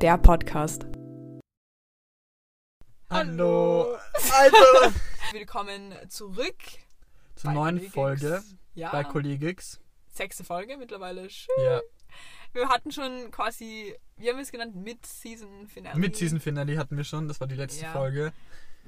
der Podcast. Hallo. Alter. Willkommen zurück Zur bei neuen Kollegix. Folge Ja, bei Kollegix. sechste Folge mittlerweile. Schön. Ja. Wir hatten schon quasi, wie haben wir es genannt? Mid-Season-Finale. Mit Season Finale hatten wir schon, das war die letzte Ja. Folge.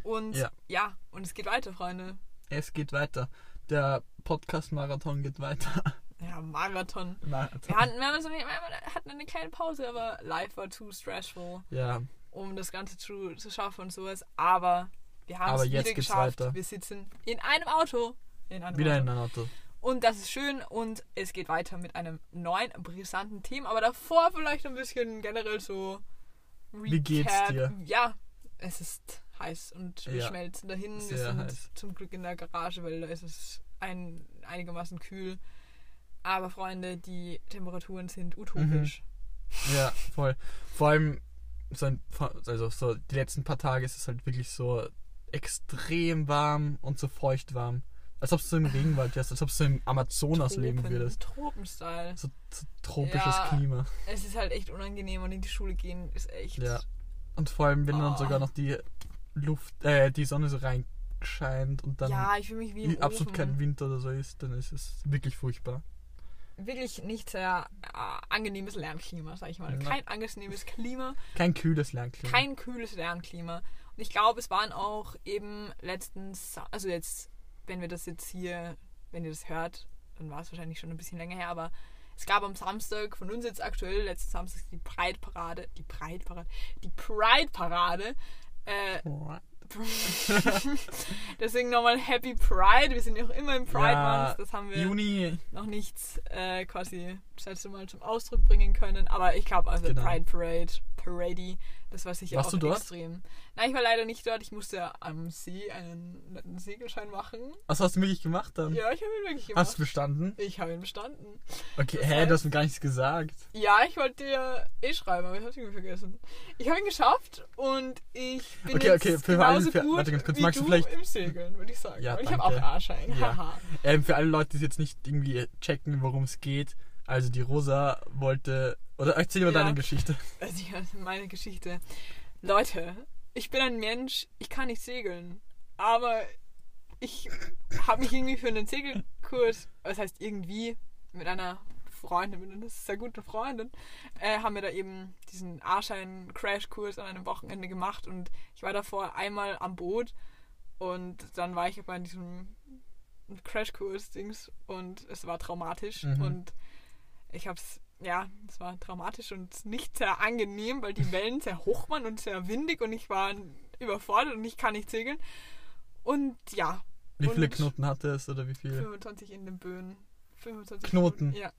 Und Ja. ja. und es geht weiter, Freunde. Es geht weiter. Der Podcast-Marathon geht weiter. Ja, Marathon. Marathon. Wir hatten, wir, haben so eine, wir hatten eine kleine Pause, aber live war too stressful, Ja, um das Ganze zu, zu schaffen und sowas. Aber wir haben Aber es jetzt wieder geschafft. weiter. Wir sitzen in einem Auto. In einem wieder Auto. in ein Auto. Und das ist schön und es geht weiter mit einem neuen, brisanten Thema. Aber davor vielleicht ein bisschen generell so. Wie geht's dir? Ja, es ist heiß und wir Ja, schmelzen dahin. Wir sind heiß. zum Glück in der Garage, weil da ist es ein, einigermaßen kühl. Aber Freunde, die Temperaturen sind utopisch. Ja, voll. Vor allem, so ein, also so die letzten paar Tage ist es halt wirklich so extrem warm und so feucht warm. Als ob du im Regenwald wärst, als ob du im Amazonas leben Tropen- würdest. Tropenstyle. So, so tropisches Ja. Klima. Es ist halt echt unangenehm und in die Schule gehen ist echt. Ja. Und vor allem, wenn dann Oh. sogar noch die Luft, äh, die Sonne so reinscheint und dann ja, absolut Ofen. kein Wind oder so ist, dann ist es wirklich furchtbar. Wirklich nicht sehr äh, angenehmes Lernklima, sag ich mal. Kein angenehmes Klima, Kein kühles Lernklima. kein kühles Lernklima. Und ich glaube, es waren auch eben letztens, also jetzt, wenn wir das jetzt hier, wenn ihr das hört, dann war es wahrscheinlich schon ein bisschen länger her, aber es gab am Samstag von uns jetzt aktuell, letzten Samstag, die Pride-Parade, die Pride-Parade, die Pride-Parade. Äh, deswegen nochmal Happy Pride. Wir sind ja auch immer im Pride Ja, Month. Das haben wir Juni, noch nichts äh, quasi das letzte Mal zum Ausdruck bringen können. Aber ich glaube, also Genau. Pride Parade, Parade, das war sicher Warst auch du dort? extrem. Nein, ich war leider nicht dort. Ich musste am See einen netten Segelschein machen. was hast du wirklich gemacht dann? Ja, ich habe ihn wirklich gemacht. Hast du bestanden? ich habe ihn bestanden. Okay, Das hä, heißt- du hast mir gar nichts gesagt. Ja, ich wollte dir eh schreiben, aber ich habe es irgendwie vergessen. Ich habe ihn geschafft und ich bin Okay, jetzt okay, für genauso alle- für- gut warte ganz kurz, wie magst du vielleicht- im Segeln, würde ich sagen. Ja, und ich habe auch. A-Schein. Ja. Ähm, für alle Leute, die jetzt nicht irgendwie checken, worum es geht. Also die Rosa wollte. Oder erzähl mal Ja. deine Geschichte. Also meine Geschichte. Leute, ich bin ein Mensch, ich kann nicht segeln. Aber ich habe mich irgendwie für einen Segelkurs, was heißt irgendwie, mit einer Freundin, mit einer sehr guten Freundin, äh, haben wir da eben diesen A-Schein-Crashkurs an einem Wochenende gemacht und ich war davor einmal am Boot und dann war ich bei diesem Crashkurs-Dings und es war traumatisch Mhm. und ich hab's, ja, es war traumatisch und nicht sehr angenehm, weil die Wellen sehr hoch waren und sehr windig und ich war überfordert und ich kann nicht segeln. Und ja, Wie viele Knoten hatte es oder wie viele? 25 in den Böen. 25 Knoten? Ja.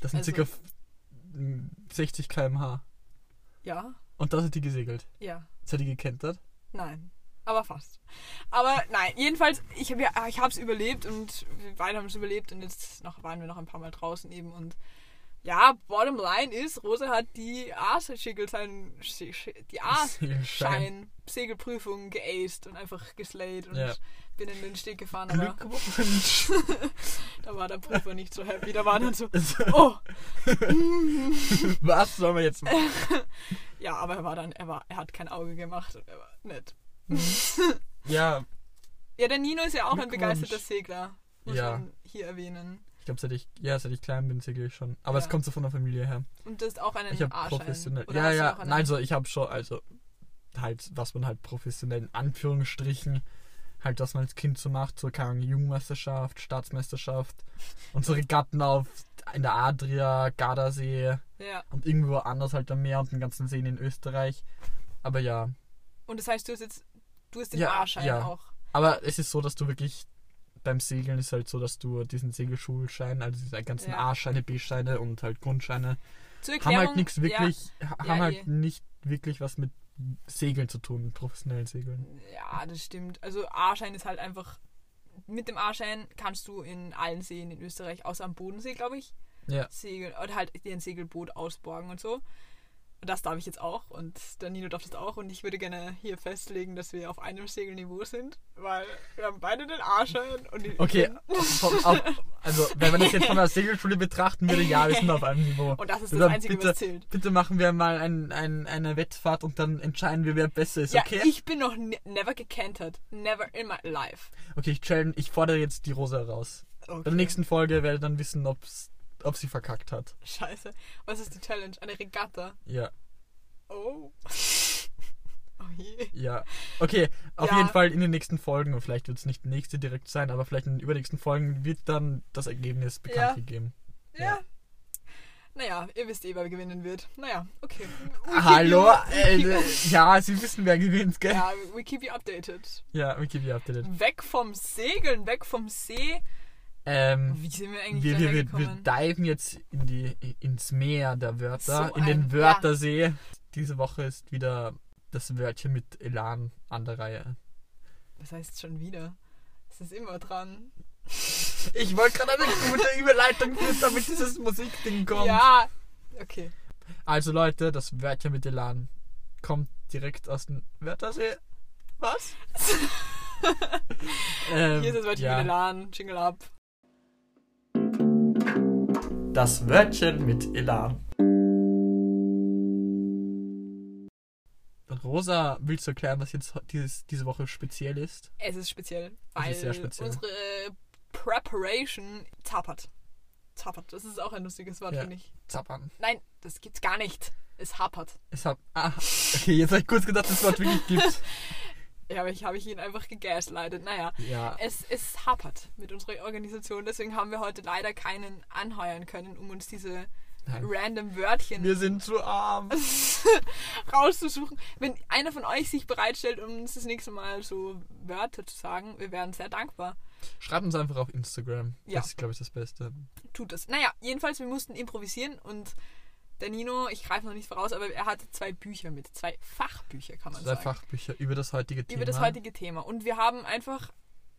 Das sind also- circa f- m, 60 km/h. Ja, Und da sind die gesegelt. ja. Seid ihr gekentert? Nein. Aber fast. Aber nein, jedenfalls, ich habe ja, ich habe es überlebt und wir beide haben es überlebt und jetzt noch, waren wir noch ein paar Mal draußen eben und ja, bottom line ist, Rosa hat die A-Schickelschein, die A-Schein Segelprüfung geaced und einfach geslayed und Ja. bin in den Steg gefahren, aber da war der Prüfer nicht so happy, da war dann so, Also, oh, Was sollen wir jetzt machen? ja, aber er war dann, er war, er hat kein Auge gemacht und er war nett. Ja, Ja, der Nino ist ja auch ein begeisterter Segler, muss Ja. man hier erwähnen. ich glaube, seit ich, ja, seit ich klein bin, segel ich schon. Aber Ja. es kommt so von der Familie her. Und du hast auch einen Ich A-Schein. professionell. Ja, ja. Nein, also ich habe schon, also halt, was man halt professionell in Anführungsstrichen, halt, was man als Kind so macht, so keine Ahnung, Jugendmeisterschaft, Staatsmeisterschaft und so Regatten auf in der Adria, Gardasee Ja. und irgendwo anders halt am Meer und den ganzen Seen in Österreich. Aber ja, Und das heißt, du hast jetzt, du hast den Ja, A-Schein ja. auch. aber es ist so, dass du wirklich beim Segeln ist halt so, dass du diesen Segelschulschein, also diese ganzen Ja. A-Scheine, B-Scheine und halt Grundscheine haben halt nichts wirklich, Ja, haben halt eh. nicht wirklich was mit Segeln zu tun, mit professionellen Segeln. Ja, ja, das stimmt. Also A-Schein ist halt einfach, mit dem A-Schein kannst du in allen Seen in Österreich, außer am Bodensee, glaube ich, Ja. segeln oder halt dir ein Segelboot ausborgen und so. Das darf ich jetzt auch und der Nino darf das auch und ich würde gerne hier festlegen, dass wir auf einem Segelniveau sind, weil wir haben beide den A-Schein und die Okay, vom, auf, Also, wenn man das jetzt von der Segelschule betrachten würde, ja, wir sind auf einem Niveau. Und das ist das Also, Einzige, bitte, was zählt. bitte machen wir mal ein, ein, eine Wettfahrt und dann entscheiden wir, wer besser ist, Ja, okay? ich bin noch ne never gekentert. Never in my life. Okay, ich challenge, ich fordere jetzt die Rosa raus. Okay. Bei der nächsten Folge werde ich dann wissen, ob's, ob sie verkackt hat. Scheiße. Was ist die Challenge? Eine Regatta. Ja, Oh. Oh je. ja. Okay, auf Ja. jeden Fall in den nächsten Folgen, und vielleicht wird es nicht die nächste direkt sein, aber vielleicht in den übernächsten Folgen wird dann das Ergebnis bekannt Ja. gegeben. Ja. Ja. Naja, ihr wisst eh, wer gewinnen wird. Naja, okay. We keep Hallo? you- Äh, keep- ja, Sie wissen, wer gewinnt, gell? Ja, we keep you updated. Ja, we keep you updated. Weg vom Segeln, weg vom See. Ähm, Wie sind wir eigentlich wir, wir, wir, diven jetzt in die, ins Meer der Wörter, So in den Wörtersee. Diese Woche ist wieder das Wörtchen mit Elan an der Reihe. Was heißt schon wieder? Es ist immer dran. Ich wollte gerade eine gute Überleitung finden, damit dieses Musikding kommt. Ja. Okay. Also Leute, das Wörtchen mit Elan kommt direkt aus dem Wörtersee. Was? ähm, Hier ist das Wörtchen ja. mit Elan. Jingle up. Das Wörtchen mit Elan. Rosa, willst du erklären, was jetzt dieses, diese Woche speziell ist? Es ist speziell, Es weil ist sehr speziell. unsere Preparation zappert. Zappert, das ist auch ein lustiges Wort, Ja. finde ich. Zappern. Nein, das gibt's gar nicht. Es hapert. Es hat. Ah, okay, jetzt habe ich kurz gedacht, dass es das Wort wirklich gibt. Ja, aber ich habe ich ihn einfach gegaslightet. Naja, Ja. es, es hapert mit unserer Organisation. Deswegen haben wir heute leider keinen anheuern können, um uns diese Nein. random Wörtchen Wir sind zu arm. rauszusuchen. Wenn einer von euch sich bereitstellt, um uns das nächste Mal so Wörter zu sagen, wir wären sehr dankbar. Schreibt uns einfach auf Instagram. Ja. Das ist, glaube ich, das Beste. Tut es. Naja, jedenfalls, wir mussten improvisieren und der Nino, ich greife noch nicht voraus, aber er hatte zwei Bücher mit. Zwei Fachbücher, kann man Zwei sagen. Fachbücher über das heutige Thema. über das heutige Thema. Und wir haben einfach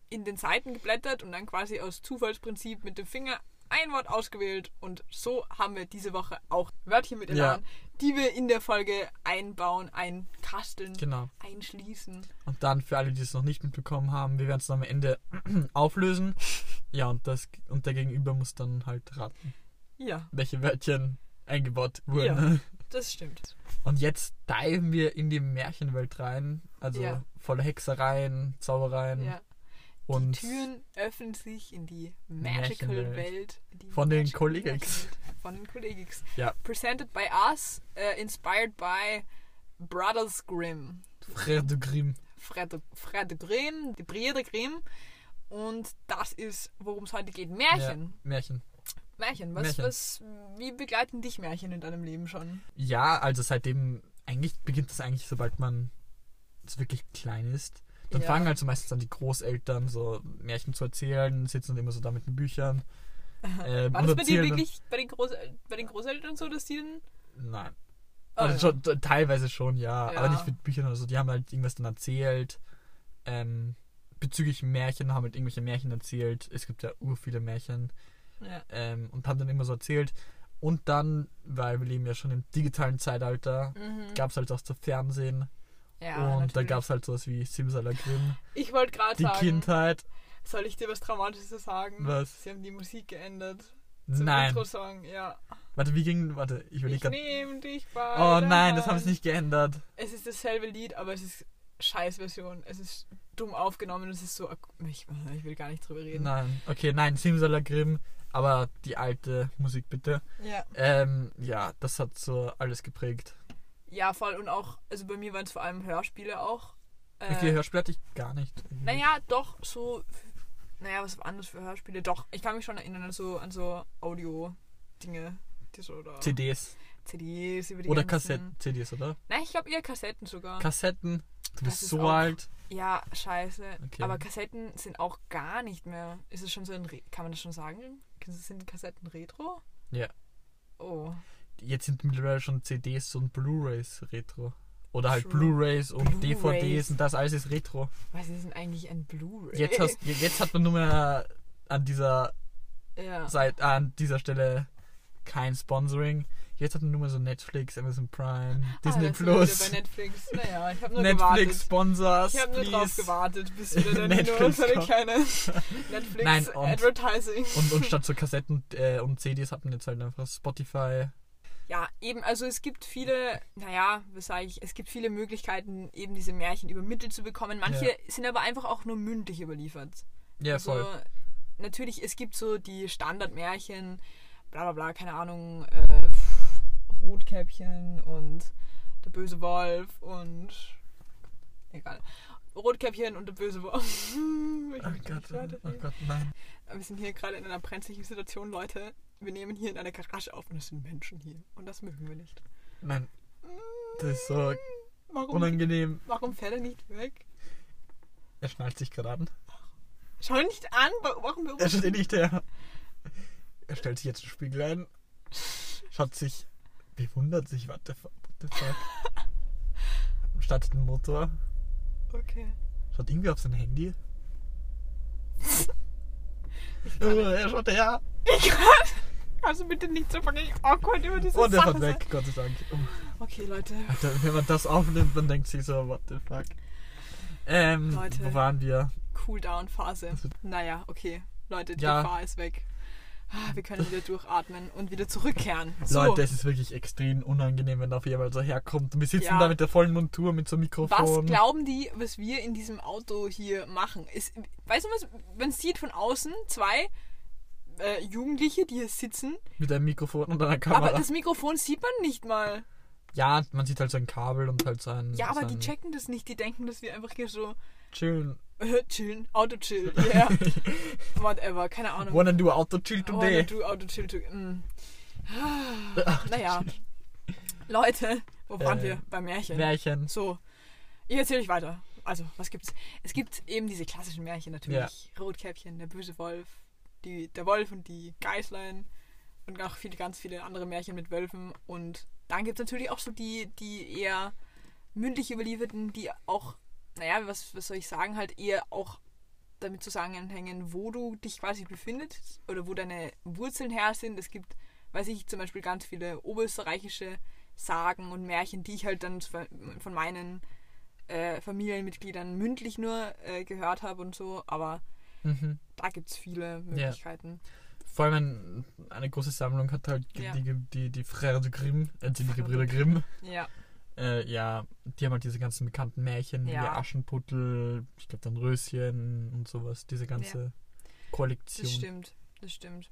in den Seiten geblättert und dann quasi aus Zufallsprinzip mit dem Finger ein Wort ausgewählt und so haben wir diese Woche auch Wörtchen mit Elan, die wir in der Folge einbauen, einkasteln, Genau. einschließen. Und dann für alle, die es noch nicht mitbekommen haben, wir werden es am Ende auflösen. Ja, und, das, und der Gegenüber muss dann halt raten, Ja, welche Wörtchen eingebaut wurden. das stimmt. Und jetzt diven wir in die Märchenwelt rein. Also Ja. voller Hexereien, Zaubereien Ja. und die Türen öffnen sich in die Magical Märchenwelt. Welt. die Von den Magical Collegics. Märchenwelt. Von den Collegics. Ja. Presented by us, uh, inspired by Brothers Grimm. Frère de Grimm. Fred, Fred Grimm, die Brüder Grimm. Und das ist, worum es heute geht. Märchen. Ja, Märchen. Märchen. Was, Märchen. was, wie begleiten dich Märchen in deinem Leben schon? Ja, also seitdem, eigentlich beginnt das eigentlich, sobald man so wirklich klein ist. Dann Ja. fangen halt so meistens an die Großeltern so Märchen zu erzählen, sitzen immer so da mit den Büchern. Ähm, War das bei dir wirklich bei den, Großel bei den Großeltern so, dass die dann. Nein. Ah, Also ja. schon, teilweise schon, ja, Ja. Aber nicht mit Büchern oder so. Die haben halt irgendwas dann erzählt. Ähm, bezüglich Märchen haben halt irgendwelche Märchen erzählt. Es gibt ja ur viele Märchen. Ja. Ähm, und haben dann immer so erzählt. Und dann, weil wir leben ja schon im digitalen Zeitalter, Mhm. gab es halt auch zu Fernsehen. ja, und da gab es halt sowas wie Simsalagrim, Ich wollte gerade die sagen, Kindheit. soll ich dir was Traumatisches sagen? Was? Sie haben die Musik geändert. Zum Nein. Intro-Song, ja. Warte, wie ging. Warte, ich überlege Ich gerade. nehme dich bei Oh nein, das haben sie nicht geändert. Es ist dasselbe Lied, aber es ist Scheißversion. Es ist dumm aufgenommen. Es ist so. Ich, ich will gar nicht drüber reden. Nein. Okay, nein, Simsalagrim, aber die alte Musik bitte. Ja. Ähm, ja, das hat so alles geprägt. ja, voll. Und auch, also bei mir waren es vor allem Hörspiele auch. Äh, viele Hörspiele hatte ich gar nicht. Naja, doch, so. Naja, was war anders für Hörspiele? Doch, ich kann mich schon erinnern an so, an so Audio-Dinge. Oder CDs. CDs über die Oder Kassetten. CDs, oder? Nein, ich glaube eher Kassetten sogar. Kassetten. Du Das bist ist so auch- alt. ja, scheiße. Okay. Aber Kassetten sind auch gar nicht mehr. Ist es schon so ein. Re kann man das schon sagen? Sind Kassetten Retro? Ja. Oh. Jetzt sind mittlerweile schon CDs und Blu-Rays Retro. Oder halt. Blu-Rays und Blu-rays. DVDs und das alles ist Retro. Was ist denn eigentlich ein Blu-ray? Jetzt, hast, jetzt hat man nur mehr an dieser Ja. Seite, an dieser Stelle kein Sponsoring. Jetzt hatten wir nur mal so Netflix, Amazon Prime, Disney ah, sind wir Plus. Netflix. Naja, ich habe nur Netflix gewartet. Sponsors, Ich habe nur drauf please. gewartet, bis wieder der Nino Netflix seine kommt. kleine Netflix Nein, und- Advertising. Und, und statt so Kassetten äh, und CDs hatten wir jetzt halt einfach Spotify. Ja, eben, also es gibt viele, naja, was sage ich, es gibt viele Möglichkeiten, eben diese Märchen übermittelt zu bekommen. Manche Ja. sind aber einfach auch nur mündlich überliefert. Ja, also, voll. natürlich, es gibt so die Standardmärchen, bla bla bla, keine Ahnung, äh, Rotkäppchen und der böse Wolf und egal. Rotkäppchen und der böse Wolf. Ich Oh Gott, oh. Gott, nein. Wir sind hier gerade in einer brenzlichen Situation, Leute. Wir nehmen hier in einer Garage auf und es sind Menschen hier. Und das mögen wir nicht. Nein. Das ist so Warum, unangenehm. warum fährt er nicht weg? Er schnallt sich gerade an. Schau ihn nicht an. wa- Warum Er beobachten steht nicht her. Er stellt sich jetzt den Spiegel ein. Schaut sich. Bewundert sich. What the fuck? What the fuck? Startet den Motor. Okay. Schaut irgendwie auf sein Handy. Oh, er schaut her. ich kann. Du bitte nicht so fucking awkward über diese Und er Sache fährt sein? weg, Gott sei Dank. Oh. Okay, Leute. Alter, wenn man das aufnimmt, dann denkt sich so, what the fuck. Ähm, Leute. wo waren wir? Cooldown-Phase. Also- Naja, okay. Leute, die Ja. Gefahr ist weg. Ah, Wir können wieder durchatmen und wieder zurückkehren. So, Leute, es ist wirklich extrem unangenehm, wenn auf jemand so herkommt. Und wir sitzen Ja. da mit der vollen Montur, mit so einem was Mikrofon. glauben die, was wir in diesem Auto hier machen? Ist, weißt du was, man sieht von außen zwei äh, Jugendliche, die hier sitzen, mit einem Mikrofon und einer Kamera. aber das Mikrofon sieht man nicht mal. Ja, man sieht halt so ein Kabel und halt so ein. Ja, aber so die checken das nicht, die denken, dass wir einfach hier so Chillen. chillen, Auto chill, yeah, whatever, keine Ahnung. Wanna do auto chill Wanna today? do Auto chill to, mm. Naja, Leute, wo waren Äh, wir? Beim Märchen. Märchen. So, ich erzähle euch weiter. Also, was gibt's? Es gibt eben diese klassischen Märchen natürlich. Rotkäppchen, der böse Wolf, die, der Wolf und die Geißlein und auch viele, ganz viele andere Märchen mit Wölfen. Und dann gibt es natürlich auch so die, die eher mündlich überlieferten, die auch, naja, was, was soll ich sagen, halt eher auch damit zusammenhängen, wo du dich quasi befindest oder wo deine Wurzeln her sind. Es gibt, weiß ich, zum Beispiel ganz viele oberösterreichische Sagen und Märchen, die ich halt dann von meinen äh, Familienmitgliedern mündlich nur äh, gehört habe und so, aber Mhm. da gibt es viele Möglichkeiten. Vor allem ein, eine große Sammlung hat halt Ja. die, die, die Frères de Grimm, äh, die Gebrüder Grimm. Ja, Äh, ja, die haben halt diese ganzen bekannten Märchen, wie Ja. Aschenputtel, ich glaube dann Röschen und sowas, diese ganze Kollektion. das stimmt, das stimmt.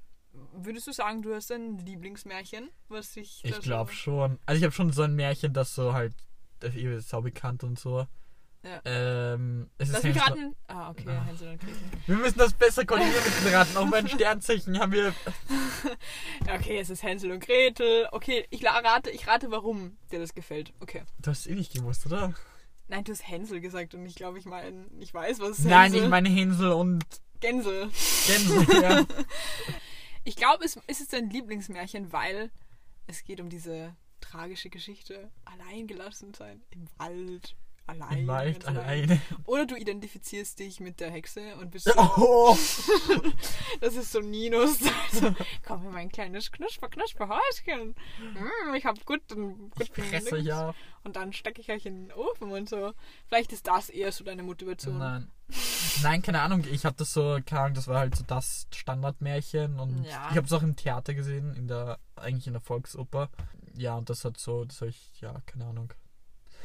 Würdest du sagen, du hast ein Lieblingsmärchen, was Ich da glaube schon. Also ich habe schon so ein Märchen, das so halt, das ist sau bekannt und so. Ja. Ähm, es ist Lass mich Hänsel- raten. Ah, okay, Ah. Hänsel und Gretel. Wir müssen das besser koordinieren mit den Raten. Auch bei den Sternzeichen haben wir. Ja, Okay, es ist Hänsel und Gretel. Okay, ich rate, ich rate, warum dir das gefällt. Okay. Du hast es eh nicht gewusst, oder? Nein, du hast Hänsel gesagt und ich glaube, ich meine, ich weiß, was Nein, Hänsel. ich meine Hänsel und Gänse. Gänse. ja. Ich glaube, es, es ist dein Lieblingsmärchen, weil es geht um diese tragische Geschichte. Allein gelassen sein im Wald. Allein. Ganz alleine. Oder du identifizierst dich mit der Hexe und bist so, Oh, das ist so Ninos. Also, komm in mein kleines Knusper, Knusper Häuschen. Mm, ich hab guten, ich guten fresse Dings. ja. Und dann stecke ich euch in den Ofen und so. Vielleicht ist das eher so deine Motivation. Nein. Nein, keine Ahnung. Ich das so, keine Ahnung, das war halt so das Standardmärchen und Ja. ich habe es auch im Theater gesehen, in der, eigentlich in der Volksoper. Ja, und das hat so, das habe ich, ja, keine Ahnung.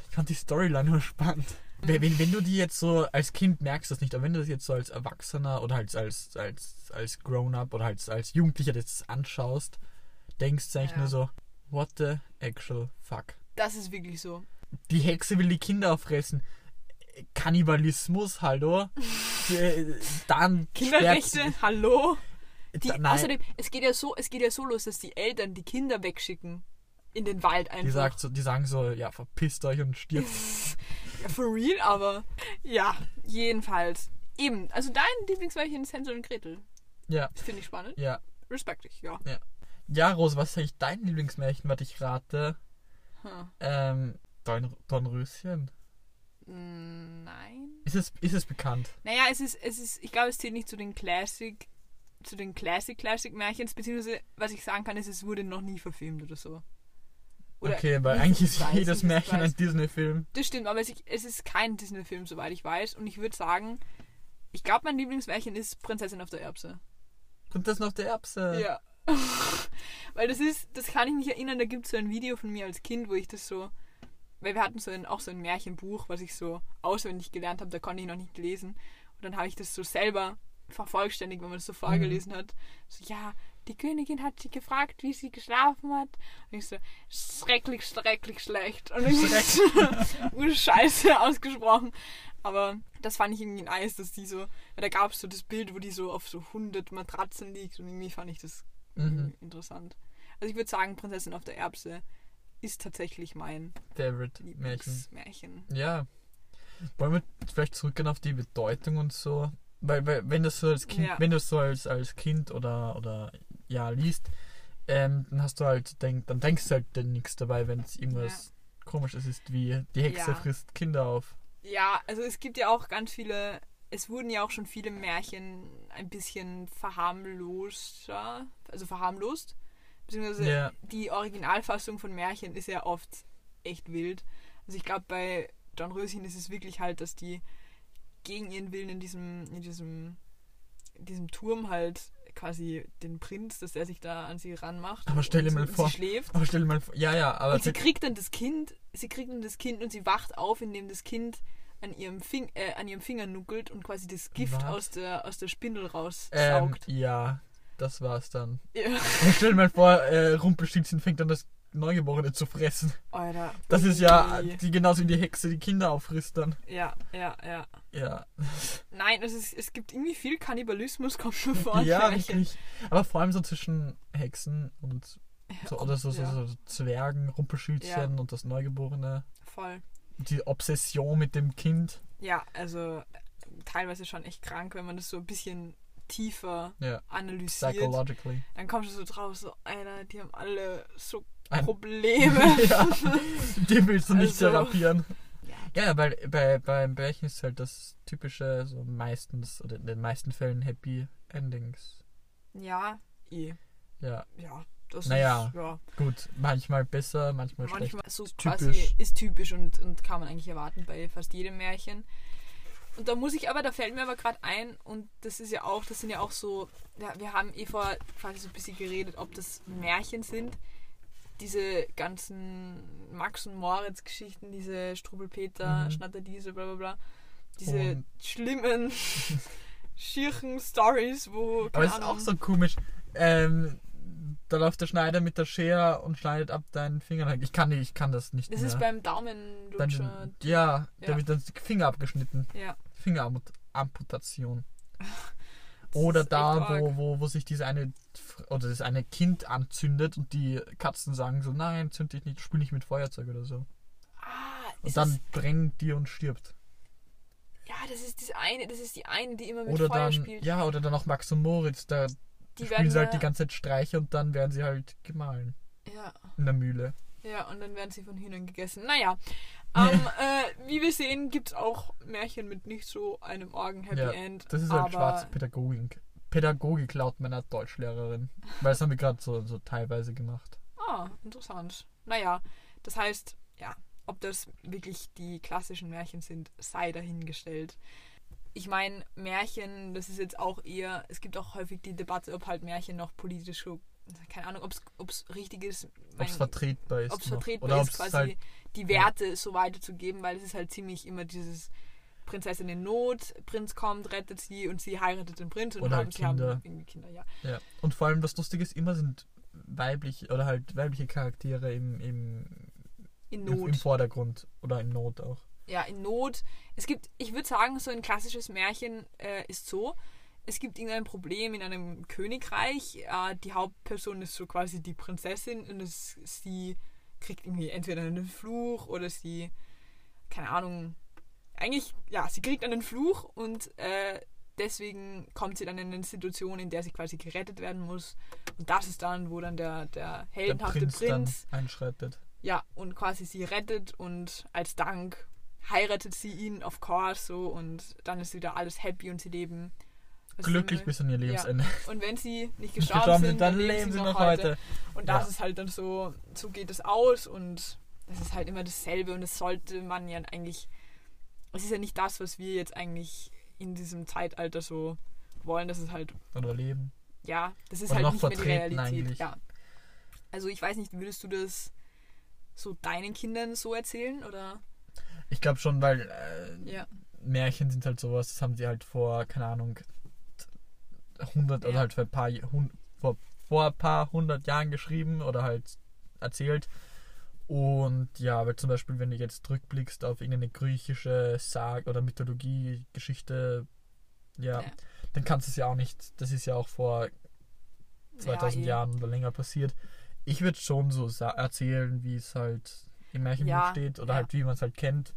Ich fand die Storyline nur spannend. Wenn, wenn, du die jetzt so als Kind merkst das nicht, aber wenn du das jetzt so als Erwachsener oder als, als, als, als Grown-up oder als, als Jugendlicher das anschaust, denkst du eigentlich Ja. nur so, what the actual fuck? Das ist wirklich so. Die Hexe will die Kinder auffressen. Kannibalismus, hallo? Äh, Dann Kinderrechte, sperrt- hallo. Die, Da- nein. außerdem, es geht, ja so, es geht ja so los, dass die Eltern die Kinder wegschicken. In den Wald einfach. Die, sagt so, die sagen so, ja, verpisst euch und stirbt. Ja, for real, aber ja, jedenfalls. Eben, also dein Lieblingsmärchen ist Hänsel und Gretel. ja, finde ich spannend. ja. Respekt ich, ja. Ja, Rose, was ist eigentlich dein Lieblingsmärchen, was ich rate? Hm. Ähm, Dorn, Dornröschen. Mm, Nein. Ist es, ist es bekannt? Naja, es ist, es ist, ich glaube, es zählt nicht zu den Classic zu den Classic Classic Märchens, beziehungsweise was ich sagen kann, ist, es wurde noch nie verfilmt oder so. Oder okay, weil eigentlich ist weiß, jedes Märchen ein Disney-Film. Das stimmt, aber es, es ist kein Disney-Film, soweit ich weiß. Und ich würde sagen, ich glaube, mein Lieblingsmärchen ist Prinzessin auf der Erbse. Prinzessin auf der Erbse. Ja. Weil das ist, das kann ich mich erinnern, da gibt es so ein Video von mir als Kind, wo ich das so, weil wir hatten so ein, auch so ein Märchenbuch, was ich so auswendig gelernt habe, da konnte ich noch nicht lesen. Und dann habe ich das so selber vervollständigt, wenn man das so vorgelesen hat. So, ja, die Königin hat sie gefragt, wie sie geschlafen hat. Und ich so, schrecklich, schrecklich schlecht. Und ich so, Scheiße ausgesprochen. Aber das fand ich irgendwie nice, dass die so, weil da gab es so das Bild, wo die so auf so 100 Matratzen liegt und irgendwie fand ich das Mhm. irgendwie interessant. Also ich würde sagen, Prinzessin auf der Erbse ist tatsächlich mein Favorite Märchen. Lieblingsmärchen. Ja. Wollen wir vielleicht zurückgehen auf die Bedeutung und so? Weil, weil wenn du so als Kind, Ja. wenn du so als, als Kind oder, oder ja liest, ähm, dann hast du halt denk, dann denkst du halt dann nichts dabei, wenn es irgendwas komisches ist, wie die Hexe Ja. frisst Kinder auf. Ja, also es gibt ja auch ganz viele, es wurden ja auch schon viele Märchen ein bisschen verharmloser, also verharmlost. Beziehungsweise Ja. die Originalfassung von Märchen ist ja oft echt wild. Also ich glaube, bei Dornröschen ist es wirklich halt, dass die gegen ihren Willen in diesem, in diesem, in diesem Turm halt quasi den Prinz, dass er sich da an sie ranmacht. Aber stell dir mal vor- Sie schläft. Aber stell dir mal vor, ja, ja, aber Und sie kriegt dann das Kind, sie kriegt dann das Kind und sie wacht auf, indem das Kind an ihrem, Fing, äh, an ihrem Finger nuckelt und quasi das Gift Was? aus der, aus der Spindel ähm, raussaugt. ja, das war's dann. Ja. Und stell dir mal vor, äh, Rumpelstilzchen fängt an das Neugeborene zu fressen. Alter. Das ist ja die, genauso wie die Hexe die Kinder auffrisst dann. Ja, ja, ja. Ja, Nein, es, ist, es gibt irgendwie viel Kannibalismus, kommt mir vor. ja wirklich. Aber vor allem so zwischen Hexen und so, Ja, oder so, so, ja, so Zwergen, Rumpelschildchen Ja. und das Neugeborene. Voll. Die Obsession mit dem Kind. Ja, also teilweise schon echt krank, wenn man das so ein bisschen tiefer analysiert. psychologically. Dann kommst du so drauf, so, Alter, die haben alle so Probleme. ja, die willst du nicht Also- therapieren. ja, Ja, weil bei, beim Märchen ist halt das typische, so meistens, oder in den meisten Fällen Happy Endings. ja, eh. Ja, Ja, das Naja, ist, ja. gut. Manchmal besser, manchmal, manchmal so Ist quasi typisch. ist typisch und, und kann man eigentlich erwarten bei fast jedem Märchen. Und da muss ich aber, da fällt mir aber gerade ein, und das ist ja auch, das sind ja auch so, ja, wir haben eh vor quasi so ein bisschen geredet, ob das Märchen sind. Diese ganzen Max und Moritz Geschichten, diese Strubbelpeter, Mhm. Schnatterdiese, bla bla bla. Diese Und- schlimmen, schirchen Stories, wo. Aber es ist auch so komisch. Ähm, da läuft der Schneider mit der Schere und schneidet ab deinen Finger. Ich kann nicht, ich kann das nicht Das mehr. ist beim Daumenlutscher. Ja, Ja. wird dann die Finger abgeschnitten. Ja. Fingeramputation. Oder da, wo, wo, wo sich diese eine oder das eine Kind anzündet und die Katzen sagen so, nein, zünd dich nicht, spiel nicht mit Feuerzeug oder so. Ah, Und dann brennt die und stirbt. ja, das ist das eine, das ist die eine, die immer mit Oder Feuer dann, spielt. ja, oder dann auch Max und Moritz, da die spielen sie halt die ganze Zeit Streiche und dann werden sie halt gemahlen ja, in der Mühle. Ja, und dann werden sie von Hühnern gegessen. Naja, ähm, äh, wie wir sehen, gibt es auch Märchen mit nicht so einem Argen-Happy Ja, End. Das ist halt schwarze Pädagogik. Pädagogik laut meiner Deutschlehrerin. Weil das haben wir gerade so, so teilweise gemacht. Ah, interessant. Naja, das heißt, ja, ob das wirklich die klassischen Märchen sind, sei dahingestellt. Ich meine, Märchen, das ist jetzt auch eher, es gibt auch häufig die Debatte, ob halt Märchen noch politisch keine Ahnung, ob es richtig ist. Ob es vertretbar ist. ob es noch. vertretbar Oder ist, quasi halt, die Werte so weiterzugeben, weil es ist halt ziemlich immer dieses Prinzessin in Not, Prinz kommt, rettet sie und sie heiratet den Prinz und Oder haben, halt sie haben Kinder. irgendwie Kinder, ja. ja. Und vor allem das Lustige ist, immer sind weiblich oder halt weibliche Charaktere im, im, im, im Vordergrund oder in Not auch. ja, in Not. Es gibt, ich würde sagen, so ein klassisches Märchen äh, ist so, es gibt irgendein Problem in einem Königreich, äh, die Hauptperson ist so quasi die Prinzessin und es, sie kriegt irgendwie entweder einen Fluch oder sie, keine Ahnung, eigentlich, ja, sie kriegt einen Fluch und äh, deswegen kommt sie dann in eine Situation, in der sie quasi gerettet werden muss und das ist dann, wo dann der, der Der heldenhafte Prinz, Prinz dann einschreitet. ja, und quasi sie rettet und als Dank heiratet sie ihn, of course, so und dann ist wieder alles happy und sie leben glücklich bis an ihr Lebensende. Und wenn sie nicht gestorben, Gestorben sind, sind, dann leben sie noch heute. Und das Ja. ist halt dann so, so geht es aus und das ist halt immer dasselbe und das sollte man ja eigentlich, es ist ja nicht das, was wir jetzt eigentlich in diesem Zeitalter so wollen, das ist halt, Oder leben. ja, das ist Oder halt noch nicht mehr die Realität. eigentlich. Ja. Also ich weiß nicht, würdest du das so deinen Kindern so erzählen oder? Ich glaube schon, weil äh, Ja. Märchen sind halt sowas, das haben sie halt vor, keine Ahnung, 100 oder Ja. halt vor ein paar, vor, vor ein paar hundert Jahren geschrieben oder halt erzählt. Und ja, weil zum Beispiel, wenn du jetzt zurückblickst auf irgendeine griechische Sag oder Mythologie, Geschichte, ja, Ja. dann kannst du es ja auch nicht, das ist ja auch vor 2000 ja, eh. Jahren oder länger passiert. Ich würde schon so sa- erzählen, wie es halt im Märchenbuch Ja, steht oder halt wie man es halt kennt.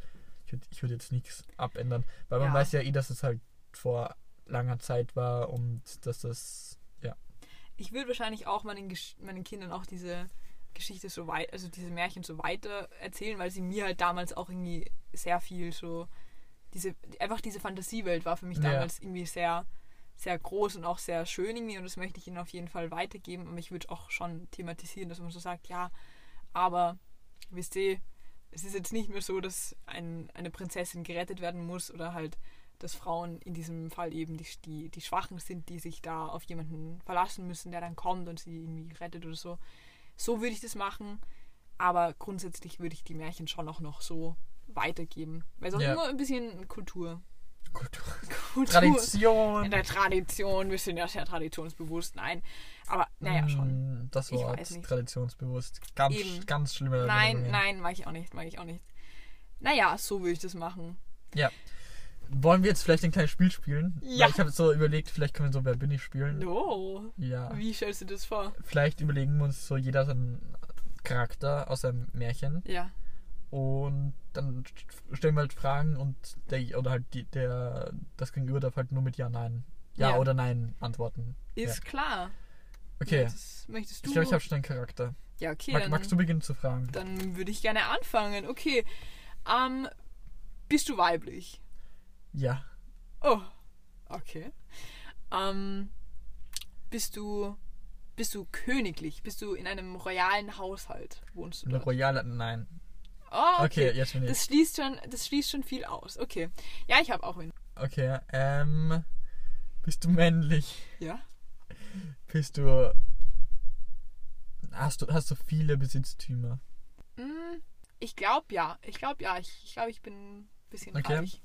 Ich würde würd jetzt nichts abändern, weil man weiß ja eh, dass es halt vor langer Zeit war und dass das, ja. Ich würde wahrscheinlich auch meinen, Gesch meinen Kindern auch diese Geschichte so weit, also diese Märchen so weiter erzählen, weil sie mir halt damals auch irgendwie sehr viel so diese einfach diese Fantasiewelt war für mich Ja. damals irgendwie sehr sehr groß und auch sehr schön irgendwie und das möchte ich ihnen auf jeden Fall weitergeben. Aber ich würde auch schon thematisieren, dass man so sagt, ja, aber wisst ihr, es ist jetzt nicht mehr so, dass ein, eine Prinzessin gerettet werden muss oder halt, dass Frauen in diesem Fall eben die, die, die Schwachen sind, die sich da auf jemanden verlassen müssen, der dann kommt und sie irgendwie rettet oder so. So würde ich das machen, aber grundsätzlich würde ich die Märchen schon auch noch so weitergeben. Weil es auch Ja. immer ein bisschen Kultur. Kultur. Kultur Tradition. in der Tradition, wir sind ja sehr traditionsbewusst, nein. Aber naja, schon. Mm, Das Ich Wort, weiß nicht. traditionsbewusst. Ganz, Eben. ganz schlimme Nein, nein, mag ich auch nicht, mag ich auch nicht. Naja, so würde ich das machen. Wollen wir jetzt vielleicht ein kleines Spiel spielen? Ja. Weil Ich habe so überlegt, vielleicht können wir so Wer bin ich spielen. No. Ja. Wie stellst du das vor? Vielleicht überlegen wir uns so jeder seinen Charakter aus einem Märchen Ja. und dann st- stellen wir halt Fragen und der oder halt die, der das Gegenüber darf halt nur mit Ja, Nein. Ja, Ja. oder Nein antworten. Ist klar. Okay. Möchtest, möchtest du? Ich glaube, ich habe schon einen Charakter. ja, okay. Mag, dann, magst du beginnen zu fragen? dann würde ich gerne anfangen. Okay. Ähm, bist du weiblich? Ja. Oh. Okay. Ähm, bist du bist du königlich? Bist du in einem royalen Haushalt? Wohnst du dort? royale Nein. Oh, Okay, okay. jetzt bin ich. Das schließt schon, das schließt schon viel aus. Okay. Ja, ich habe auch einen. Okay, ähm. Bist du männlich? Ja? Bist du. Hast du, hast du viele Besitztümer? Hm, ich glaube ja. Ich glaube ja. Ich, ich glaube, ich bin ein bisschen Okay. reich.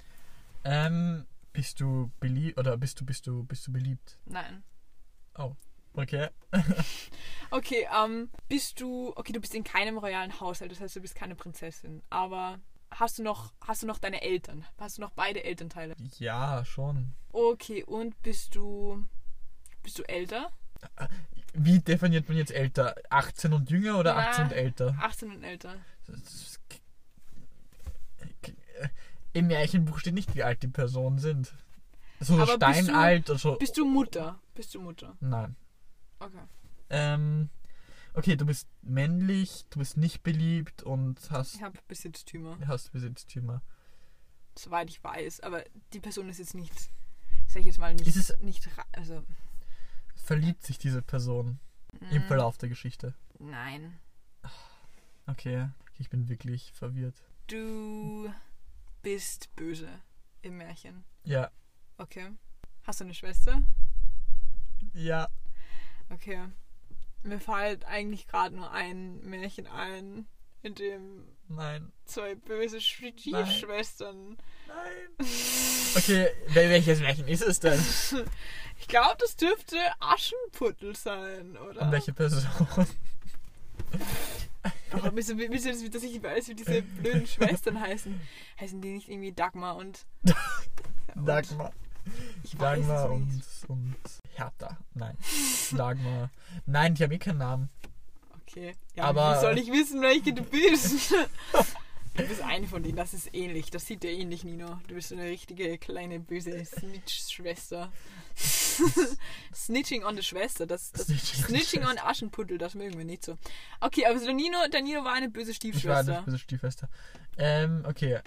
Ähm, bist du beliebt oder bist du bist du bist du beliebt? Nein. Okay. Okay, ähm, bist du. Okay, du bist in keinem royalen Haushalt, das heißt, du bist keine Prinzessin. Aber hast du noch, hast du noch deine Eltern? Hast du noch beide Elternteile? Ja, schon. Okay, und bist du. Bist du älter? Wie definiert man jetzt älter? 18 und jünger oder Na, 18 und älter? 18 und älter. Im Märchenbuch steht nicht, wie alt die Personen sind. So Aber bist du- steinalt oder so. Bist du Mutter? Bist du Mutter? Nein. Okay. Ähm, okay, du bist männlich, du bist nicht beliebt und hast, Ich habe Besitztümer, hast Besitztümer. soweit ich weiß. Aber die Person ist jetzt nicht, sag ich jetzt mal, nicht. Ist es- nicht also. Verliebt sich diese Person im mm, Verlauf der Geschichte? Nein. Okay, ich bin wirklich verwirrt. Du bist böse im Märchen. Ja, Okay. Hast du eine Schwester? ja. Okay. Mir fällt eigentlich gerade nur ein Märchen ein, in dem Nein. zwei böse Sch- Nein. Schwestern. Nein. Okay, wel- welches Märchen ist es denn? Ich glaube, das dürfte Aschenputtel sein, oder? Und welche Person? Oh, ihr, dass ich weiß, wie diese blöden Schwestern heißen? Heißen die nicht irgendwie Dagmar und. und Dagmar. Ich Dagmar und, und Hertha. Nein. Dagmar. Nein, die haben eh keinen Namen. Okay. Ja, Aber- wie soll ich wissen, welche du bist? du bist eine von denen, das ist ähnlich. Das sieht dir ähnlich, Nino. Du bist so eine richtige kleine böse Snitch-Schwester. Snitching on the Schwester. Das, das Snitching Snitching on. Aschenputtel, das mögen wir nicht so. Okay, aber der Nino, der Nino war eine böse Ich war Stiefschwester. eine böse Stiefschwester. Ähm, okay.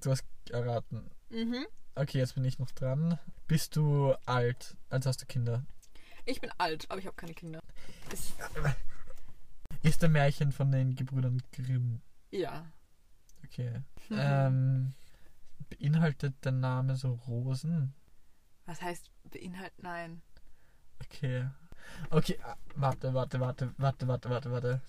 Du hast erraten. Mhm. Okay, jetzt bin ich noch dran. Bist du alt? Also hast du Kinder? Ich bin alt, aber ich habe keine Kinder. Es, Ist der Märchen von den Gebrüdern Grimm? ja. Okay. Mhm. Ähm, beinhaltet der Name so Rosen? Was heißt beinhalt? Nein. Okay. Okay, ah, warte, warte, warte, warte, warte, warte, warte.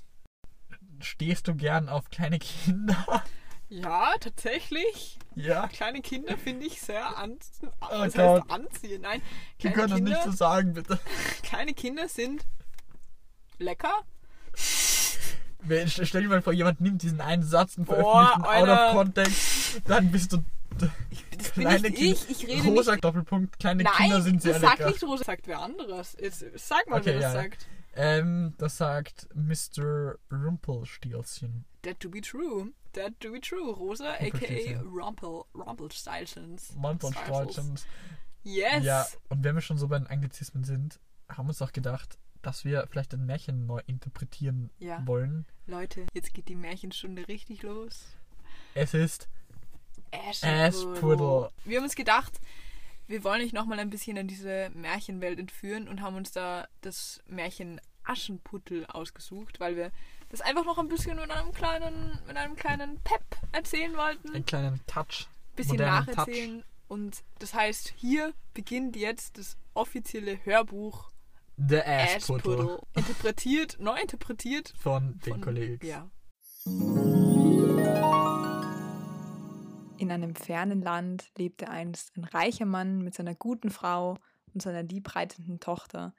Stehst du gern auf kleine Kinder? Ja, tatsächlich. ja? Kleine Kinder finde ich sehr an Oh was Gott. heißt anziehen. Nein, Du kleine kannst das nicht Kinder, so sagen, bitte. kleine Kinder sind lecker. Stell dir mal vor, jemand nimmt diesen einen Satz und veröffentlicht ihn out of context. Dann bist du Das bin kleine nicht Kinder. ich. Ich rede Rosa nicht. Doppelpunkt, kleine Nein, Kinder sind sehr das sagt lecker. nicht Rosa. Sagt wer anderes. Jetzt sag mal, Okay, wer das ja. sagt. Ähm, das sagt Mr. Rumpelstilzchen. That to be true. That to be true. Rosa, aka. Rumpel, Rumpelstilzchens. Rumpelstilzchen. Yes. Ja, und wenn wir schon so bei den Anglizismen sind, haben wir uns auch gedacht, dass wir vielleicht ein Märchen neu interpretieren Ja. wollen. Leute, jetzt geht die Märchenstunde richtig los. Es ist. Aschenputtel. Wir haben uns gedacht, wir wollen euch nochmal ein bisschen in diese Märchenwelt entführen und haben uns da das Märchen Aschenputtel ausgesucht, weil wir das einfach noch ein bisschen mit einem kleinen, mit einem kleinen Pep erzählen wollten. einen kleinen Touch. bisschen nacherzählen. Und das heißt, hier beginnt jetzt das offizielle Hörbuch The Aschputtel Aschputtel. Interpretiert, neu interpretiert von den von Kollegen. Ja. In einem fernen Land lebte einst ein reicher Mann mit seiner guten Frau und seiner liebreitenden Tochter.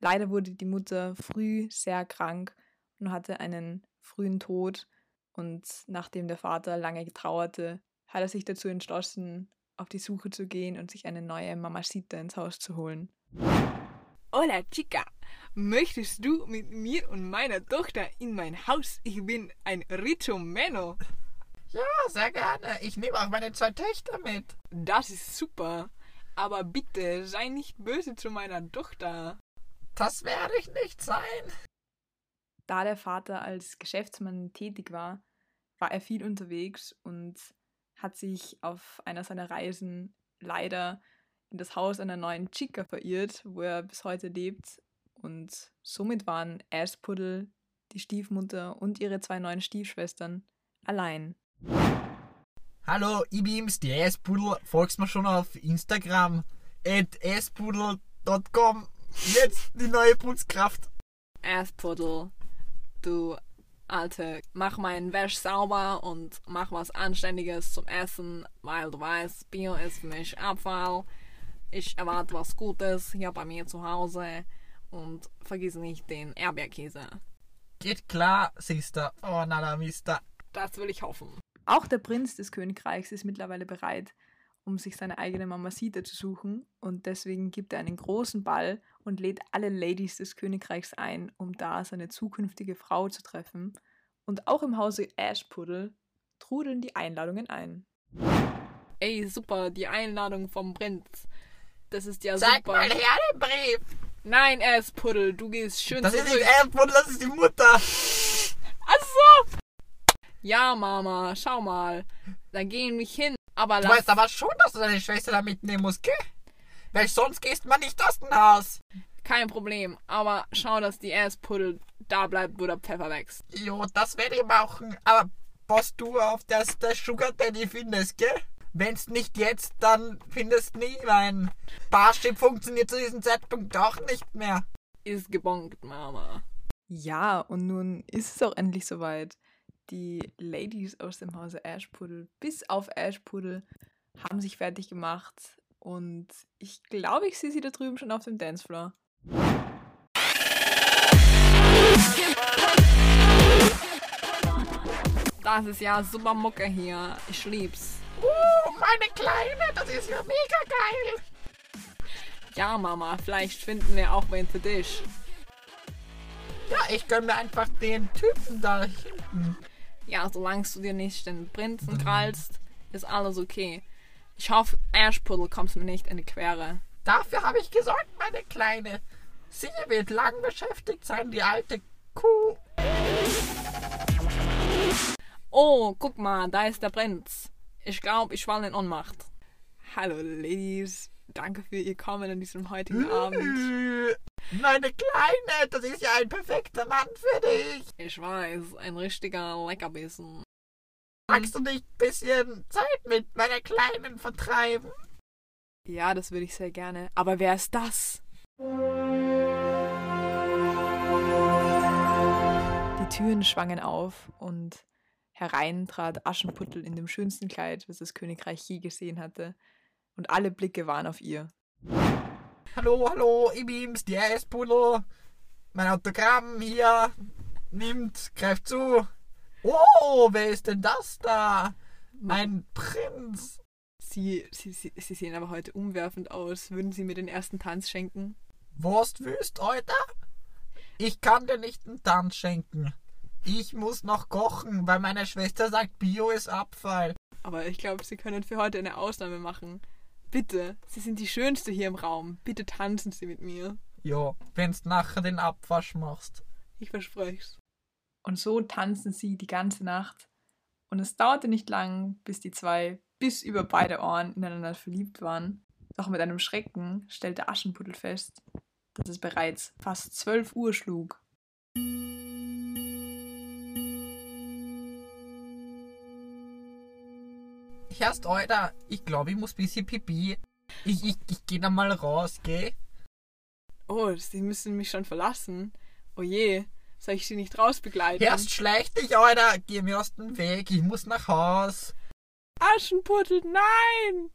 Leider wurde die Mutter früh sehr krank und hatte einen frühen Tod. Und nachdem der Vater lange trauerte, hat er sich dazu entschlossen, auf die Suche zu gehen und sich eine neue Mamacita ins Haus zu holen. Hola Chica, möchtest du mit mir und meiner Tochter in mein Haus? Ich bin ein Richo Meno. Ja, sehr gerne. Ich nehme auch meine zwei Töchter mit. Das ist super. Aber bitte sei nicht böse zu meiner Tochter. Das werde ich nicht sein. Da der Vater als Geschäftsmann tätig war, war er viel unterwegs und hat sich auf einer seiner Reisen leider in das Haus einer neuen Chica verirrt, wo er bis heute lebt. Und somit waren Aspudel, die Stiefmutter und ihre zwei neuen Stiefschwestern allein. Hallo, ich bin's, die Esspudel. Folgst mir schon auf Instagram. At esspudel.com. Jetzt die neue Putzkraft. Aspudel, du Alte, mach meinen Wäsch sauber und mach was Anständiges zum Essen, weil du weißt, Bio ist für mich Abfall. Ich erwarte was Gutes hier bei mir zu Hause und vergiss nicht den Erdbeerkäse. Geht klar, Sister. Oh, nada, Mister. Das will ich hoffen. Auch der Prinz des Königreichs ist mittlerweile bereit, um sich seine eigene Mamacita zu suchen und deswegen gibt er einen großen Ball und lädt alle Ladies des Königreichs ein, um da seine zukünftige Frau zu treffen. Und auch im Hause Ashpuddle trudeln die Einladungen ein. Ey, super, die Einladung vom Prinz. Das ist ja Zeig super. mal her den Brief. Nein, Aspudel, du gehst schön Das ist nicht Esspudel, das ist die Mutter. Achso! Ja, Mama, schau mal. Da gehen wir hin. Aber Du lass. weißt aber schon, dass du deine Schwester da mitnehmen musst, gell? Weil sonst gehst man nicht aus dem Haus. Kein Problem. Aber schau, dass die Aspudel da bleibt, wo der Pfeffer wächst. Jo, das werde ich machen. Aber passt du auf, dass der Sugar Daddy findest, gell? Wenn's nicht jetzt, dann findest nie. Mein Parship funktioniert zu diesem Zeitpunkt auch nicht mehr. Ist gebongt, Mama. Ja, und nun ist es auch endlich soweit. Die Ladies aus dem Hause Ashpuddle, bis auf Ashpuddle, haben sich fertig gemacht. Und ich glaube, ich sehe sie da drüben schon auf dem Dancefloor. Das ist ja super Mucke hier. Ich lieb's. Uh, meine Kleine, das ist ja mega geil. Ja, Mama, vielleicht finden wir auch wen für dich. Ja, ich gönn mir einfach den Typen da hinten. Ja, solange du dir nicht den Prinzen krallst, ist alles okay. Ich hoffe, Ashpuddle kommst mir nicht in die Quere. Dafür habe ich gesorgt, meine Kleine. Sie wird lang beschäftigt sein, die alte Kuh. Oh, guck mal, da ist der Prinz. Ich glaube, ich war in Ohnmacht. Hallo, Ladies. Danke für Ihr Kommen an diesem heutigen Abend. Meine Kleine, das ist ja ein perfekter Mann für dich. Ich weiß, ein richtiger Leckerbissen. Magst du nicht ein bisschen Zeit mit meiner Kleinen vertreiben? Ja, das würde ich sehr gerne. Aber wer ist das? Die Türen schwangen auf und herein trat Aschenputtel in dem schönsten Kleid, was das Königreich je gesehen hatte. Und alle Blicke waren auf ihr. Hallo, hallo, ich bin's, die Eispudel. Mein Autogramm hier. Nimmt, greift zu. Oh, wer ist denn das da? Ein Prinz. Sie, sie, sie, sie sehen aber heute umwerfend aus. Würden Sie mir den ersten Tanz schenken? Wurst wüst, Alter? Ich kann dir nicht einen Tanz schenken. Ich muss noch kochen, weil meine Schwester sagt, Bio ist Abfall. Aber ich glaube, Sie können für heute eine Ausnahme machen. Bitte, Sie sind die Schönste hier im Raum. Bitte tanzen Sie mit mir. Ja, wenn's nachher den Abwasch machst. Ich verspreche es. Und so tanzten sie die ganze Nacht. Und es dauerte nicht lang, bis die zwei bis über beide Ohren ineinander verliebt waren. Doch mit einem Schrecken stellte Aschenputtel fest, dass es bereits fast zwölf Uhr schlug. Erst, Alter, ich glaube, ich muss bisschen pipi. Ich, ich, ich geh da mal raus, geh? Oh, Sie müssen mich schon verlassen. Oh je, soll ich Sie nicht rausbegleiten? Erst schleich dich, Alter. Geh mir aus dem Weg. Ich muss nach Haus. Aschenputtel, nein!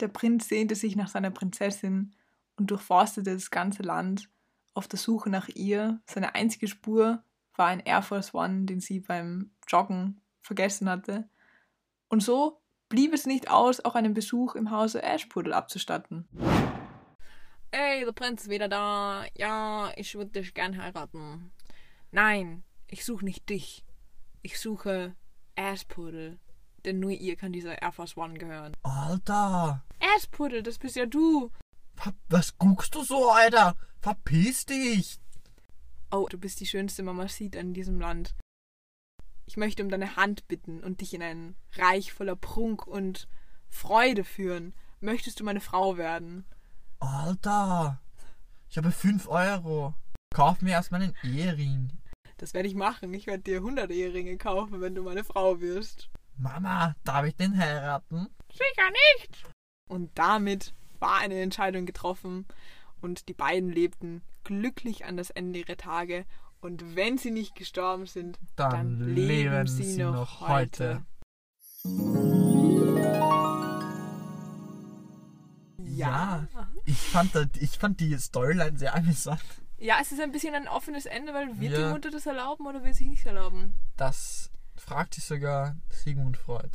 Der Prinz sehnte sich nach seiner Prinzessin und durchforstete das ganze Land auf der Suche nach ihr. Seine einzige Spur war ein Air Force One, den sie beim Joggen vergessen hatte. Und so blieb es nicht aus, auch einen Besuch im Hause Ashpudel abzustatten. Ey, der Prinz ist wieder da. Ja, ich würde dich gern heiraten. Nein, ich suche nicht dich. Ich suche Aspudel. Denn nur ihr kann dieser Air Force One gehören. Alter. Aspudel, das bist ja du. Was guckst du so, Alter? Verpiss dich. Oh, du bist die schönste Mamacita in diesem Land. Ich möchte um deine Hand bitten und dich in ein Reich voller Prunk und Freude führen. Möchtest du meine Frau werden? Alter. Ich habe 5 Euro. Kauf mir erstmal einen Ehering. Das werde ich machen. Ich werde dir 100 Eheringe kaufen, wenn du meine Frau wirst. Mama, darf ich den heiraten? Sicher nicht. Und damit war eine Entscheidung getroffen und die beiden lebten glücklich an das Ende ihrer Tage. Und wenn sie nicht gestorben sind, Dann, Dann leben, leben sie, sie noch, noch heute. Ja. Ich fand, das, ich fand die Storyline sehr amüsant. Ja, es ist ein bisschen ein offenes Ende, weil wird Ja. die Mutter das erlauben oder will sie nicht erlauben? Das fragt sich sogar Sigmund Freud.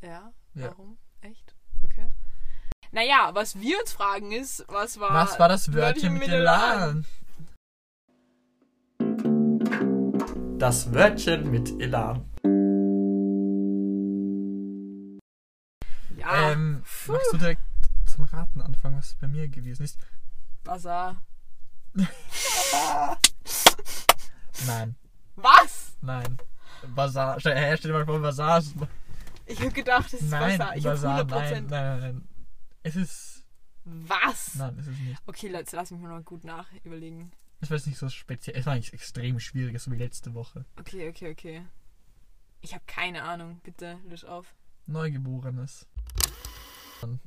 Ja, Ja. warum? Echt? Okay. Naja, was wir uns fragen ist, was war. Was war das Wörtchen mit Elan? Das Wörtchen mit Elan. Ja, ähm, magst du direkt zum Raten anfangen, was bei mir gewesen ist? Bazar. Nein, Was? nein. Basar. Stell, dir mal vor, Basar. ist- Ich habe gedacht, es ist Nein, Bazar. Ich habe Basar, 100%. nein, nein, nein, nein. Es ist. Was? Nein, es ist nicht. Okay, Leute, lass mich mal noch gut nach überlegen. Es war jetzt nicht so speziell. Es war nicht extrem schwierig, so wie letzte Woche. Okay, okay, okay. Ich habe keine Ahnung. Bitte, lösch auf. Neugeborenes.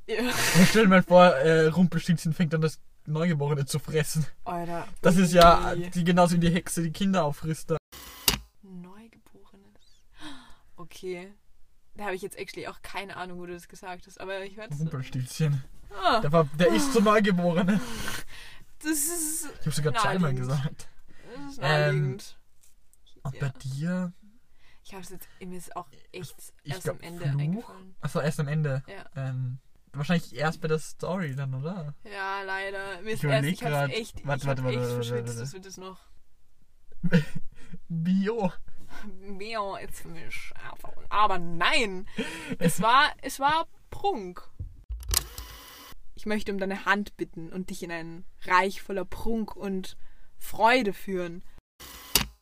Ja. Und stell dir mal vor, äh, Rumpelstilzchen fängt an, das Neugeborene zu fressen. Alter. Das ist ja die, genauso wie die Hexe die Kinder auffrisst. da. Neugeborenes. Okay. Da habe ich jetzt actually auch keine Ahnung, wo du das gesagt hast, aber ich werde Rumpelstilzchen. Ah, Der, war, der ist so Neugeborene. das ist. Ich habe sogar zweimal gesagt. Das ist Ähm, naheliegend. Und Ja. bei dir? Ich habe es jetzt, mir ist auch echt Ich erst glaub, am Ende Fluch? eingefallen. Achso, erst am Ende. Ja. Ähm, wahrscheinlich erst bei der Story dann, oder? Ja, leider. Mir Ich ist erst, überleg ich hab's echt, Warte, ich warte, warte, echt warte, verschwitzt, warte. das wird es noch. Bio. Mehr jetzt für mich. Aber nein, es war, es war Prunk. Ich möchte um deine Hand bitten und dich in ein Reich voller Prunk und Freude führen.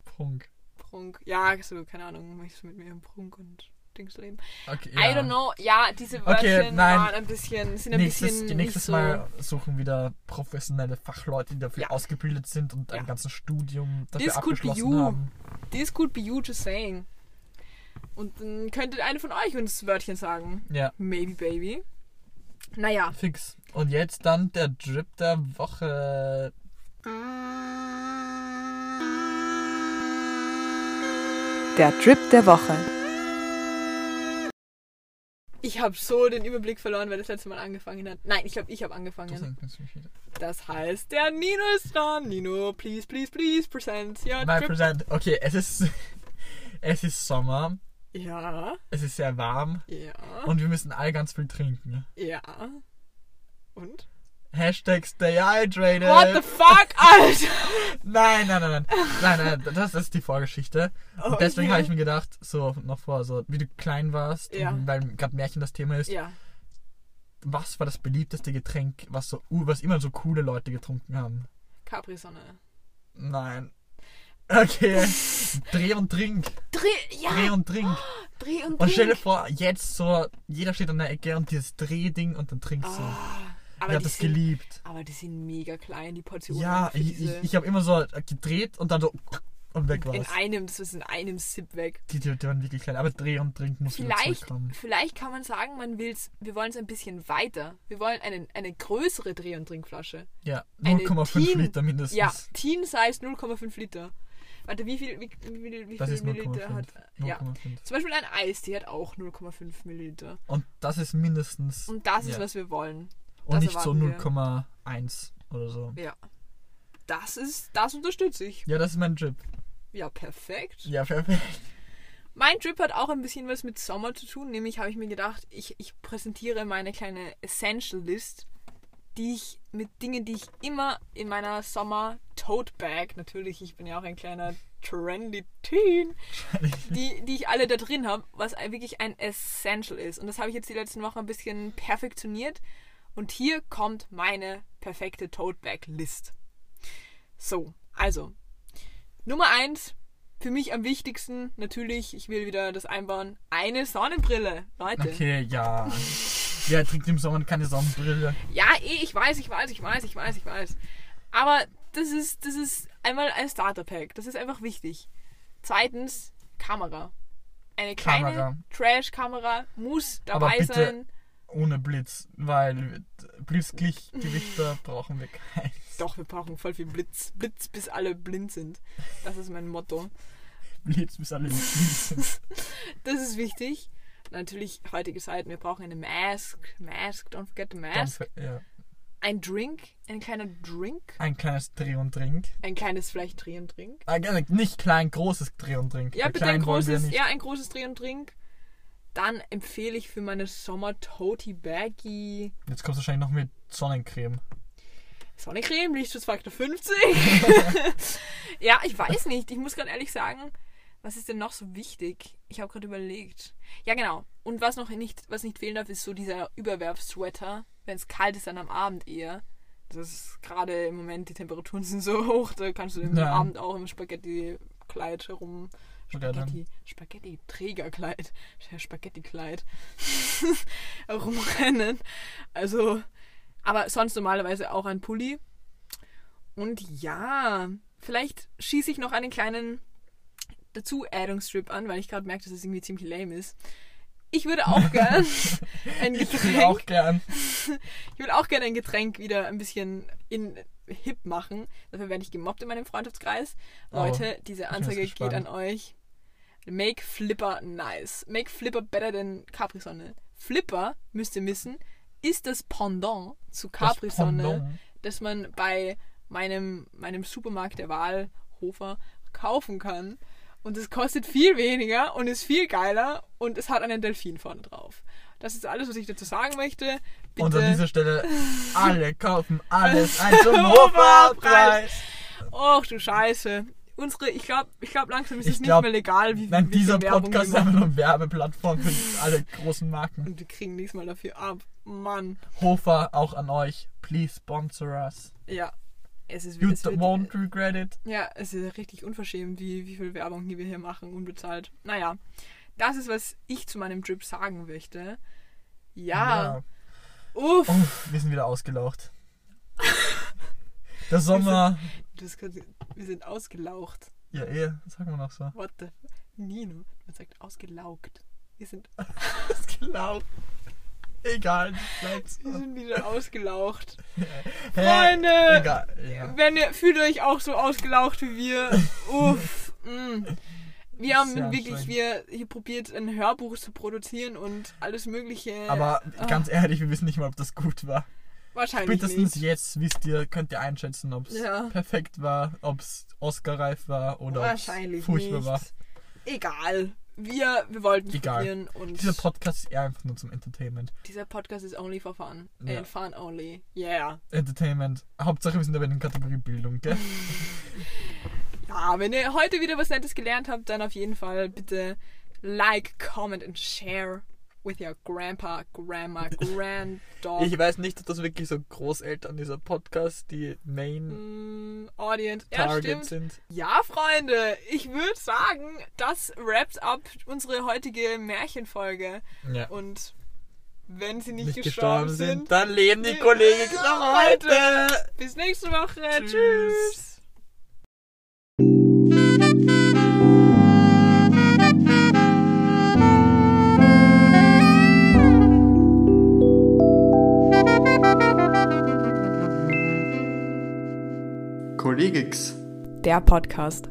Prunk. Prunk, ja, so, keine Ahnung, möchtest du mit mir im Prunk und Dingsleben. Okay, I don't know. Ja, diese Wörtchen nein. waren ein bisschen, sind ein Nächstes, bisschen nächstes so. Mal suchen wieder professionelle Fachleute, die dafür Ja. ausgebildet sind und Ja. ein ganzes Studium dafür This could be abgeschlossen you. haben. This could be you just saying. Und dann könnte eine von euch uns Wörtchen sagen. Ja, Maybe, baby. Naja. fix. Und jetzt dann der Drip der Woche. Der Drip der Woche. Ich habe so den Überblick verloren, wer das letzte Mal angefangen hat. Nein, ich glaube, ich habe angefangen. Das heißt, der Nino ist dran. Nino, please, please, please, present Mein trip. Präsent. Okay, es ist, es ist Sommer, Ja, es ist sehr warm ja, und wir müssen alle ganz viel trinken. ja. Und? Hashtag stay hydrated. What the fuck, Alter? Nein, nein, nein, nein. Nein, nein, das ist die Vorgeschichte. Und deswegen Okay. habe ich mir gedacht, so noch vor, so wie du klein warst, Ja. weil gerade Märchen das Thema ist, Ja, was war das beliebteste Getränk, was so was immer so coole Leute getrunken haben? Capri-Sonne. Nein. Okay. Dreh und trink. Dreh, ja, Dreh und trink. Dreh und Und stell dir Trink. vor, jetzt so, jeder steht an der Ecke und dieses Drehding und dann trinkst du. Ah, ich hab das sind, geliebt. aber die sind mega klein, die Portionen. Ja, ich, ich, ich habe immer so gedreht und dann so und weg in war's. einem, das ist in einem Sip weg. Die, die, die waren wirklich klein. Aber Dreh und Trink muss Vielleicht, zurückkommen. vielleicht kann man sagen, man will's, wir wollen es ein bisschen weiter. Wir wollen einen, eine größere Dreh- und Trinkflasche. Ja, eine 0,5 Teen- Liter mindestens. Ja, Teen Size 0,5 Liter. Warte, wie viel, wie, wie, wie viel Milliliter 0,5. hat. Ja. 0,5. Zum Beispiel ein Eistee hat auch 0,5 Milliliter. Und das ist mindestens. Und das ist, ja. was wir wollen. Und das nicht so erwarten 0,1 oder so. Ja. Das ist, das unterstütze ich. Ja, das ist mein Drip. Ja, perfekt. Ja, perfekt. Mein Drip hat auch ein bisschen was mit Sommer zu tun. Nämlich habe ich mir gedacht, ich, ich präsentiere meine kleine Essential List, die ich mit Dingen, die ich immer in meiner Sommer Tote Bag, natürlich, ich bin ja auch ein kleiner trendy Teen, die, die ich alle da drin habe, was wirklich ein Essential ist. Und das habe ich jetzt die letzten Wochen ein bisschen perfektioniert. Und hier kommt meine perfekte Tote Bag List. So, also, Nummer eins, für mich am wichtigsten, natürlich, ich will wieder das einbauen, eine Sonnenbrille. Leute. Okay, ja. Wer trinkt im Sommer keine Sonnenbrille? Ja, eh, ich weiß, ich weiß, ich weiß, ich weiß, ich weiß. Aber das ist, das ist einmal ein Starter-Pack. Das ist einfach wichtig. Zweitens, Kamera. Eine kleine Kamera. Trash-Kamera muss Aber dabei bitte- sein. Ohne Blitz, weil Blitzlichtgewichter brauchen wir keins. Doch, wir brauchen voll viel Blitz. Blitz, bis alle blind sind. Das ist mein Motto. Blitz bis alle nicht sind. Das ist wichtig. Natürlich, heutige Zeit, wir brauchen eine Mask. Mask, don't forget the mask. fe- ja. Ein Drink, ein kleiner Drink. Ein kleines Dreh und Trink. Ein kleines vielleicht Dreh und Drink. Ah, gerne, nicht klein, großes Dreh und Trink. Ja, Bei bitte ein großes, ja, ein großes Dreh und Trink. Dann empfehle ich für meine Sommer Toty Baggy Jetzt kommst du wahrscheinlich noch mit Sonnencreme. Sonnencreme, Lichtschutzfaktor 50. ja, ich weiß nicht. Ich muss gerade ehrlich sagen, was ist denn noch so wichtig? Ich habe gerade überlegt. Ja, genau. Und was noch nicht, was nicht fehlen darf, ist so dieser Überwerfsweater. Wenn es kalt ist, dann am Abend eher. Das ist gerade im Moment, die Temperaturen sind so hoch, da kannst du im Ja. Abend auch im Spaghetti-Kleid herum. Spaghetti, Spaghetti-Trägerkleid, ja, Spaghetti-Kleid rumrennen. Also, aber sonst normalerweise auch ein Pulli. Und ja, vielleicht schieße ich noch einen kleinen dazu Addungsstrip an, weil ich gerade merke, dass es irgendwie ziemlich lame ist. Ich würde auch gern ein Ich will Getränk, auch gern. ich würde auch gerne ein Getränk wieder ein bisschen in hip machen. Dafür werde ich gemobbt in meinem Freundschaftskreis. Oh, Leute, diese Anzeige geht an euch. Make Flipper nice. Make Flipper better than Capri-Sonne. Flipper, müsst ihr wissen, ist das Pendant zu Das Capri-Sonne, Pendant. das man bei meinem, meinem Supermarkt der Wahl, Hofer, kaufen kann. Und es kostet viel weniger und ist viel geiler und es hat einen Delfin vorne drauf. Das ist alles, was ich dazu sagen möchte. Bitte. Und an dieser Stelle, alle kaufen alles ein zum Hoferpreis. Och du Scheiße. Unsere, ich glaube, ich glaub, langsam ist Ich es nicht glaub, mehr legal, wie, Nein, dieser Werbung Podcast ist einfach nur eine Werbeplattform für alle großen Marken. Und wir kriegen nichts mal dafür ab. Mann. Hofer, auch an euch. Please sponsor us. Ja. Es ist, You es wird, won't regret it. ja, es ist richtig unverschämt, wie, wie viel Werbung die wir hier machen, unbezahlt. Naja. Das ist, was ich zu meinem Drip sagen möchte. Ja. Uff. Oh, wir sind wieder ausgelaucht. Der Sommer. Das kann, wir sind ausgelaucht. Ja, eh, sagen wir noch so. What the... Nino, man sagt ausgelaugt. Wir sind, Ausgelaucht. Egal, wir sind wieder ausgelaucht. Freunde! Egal, ja. Wenn ihr fühlt euch auch so ausgelaucht wie wir. Uff. mm. Wir haben Sehr wirklich wir hier probiert, ein Hörbuch zu produzieren und alles Mögliche. Aber Ah. ganz ehrlich, wir wissen nicht mal, ob das gut war. wahrscheinlich Spätestens nicht. jetzt wisst ihr, könnt ihr einschätzen, ob es Ja. perfekt war, ob es Oscar-reif war oder ob Wahrscheinlich es furchtbar nicht. war. Egal. Wir, wir wollten Egal. und Dieser Podcast ist eher einfach nur zum Entertainment. dieser Podcast ist only for fun. Ja. And fun only. Yeah. Entertainment. Hauptsache wir sind aber in der Kategorie Bildung, gell? Ja, wenn ihr heute wieder was Nettes gelernt habt, dann auf jeden Fall bitte like, comment and share with your grandpa, grandma, granddog. Ich weiß nicht, ob das wirklich so Großeltern dieser Podcast die Main Mm, Audience. Ja, Target stimmt. sind. Ja, Freunde, ich würde sagen, das wraps up unsere heutige Märchenfolge. Ja. Und wenn sie nicht, Nicht gestorben, gestorben sind, sind, dann leben die Kollegen Ja, noch heute. bis nächste Woche. Tschüss. Tschüss. Der Podcast.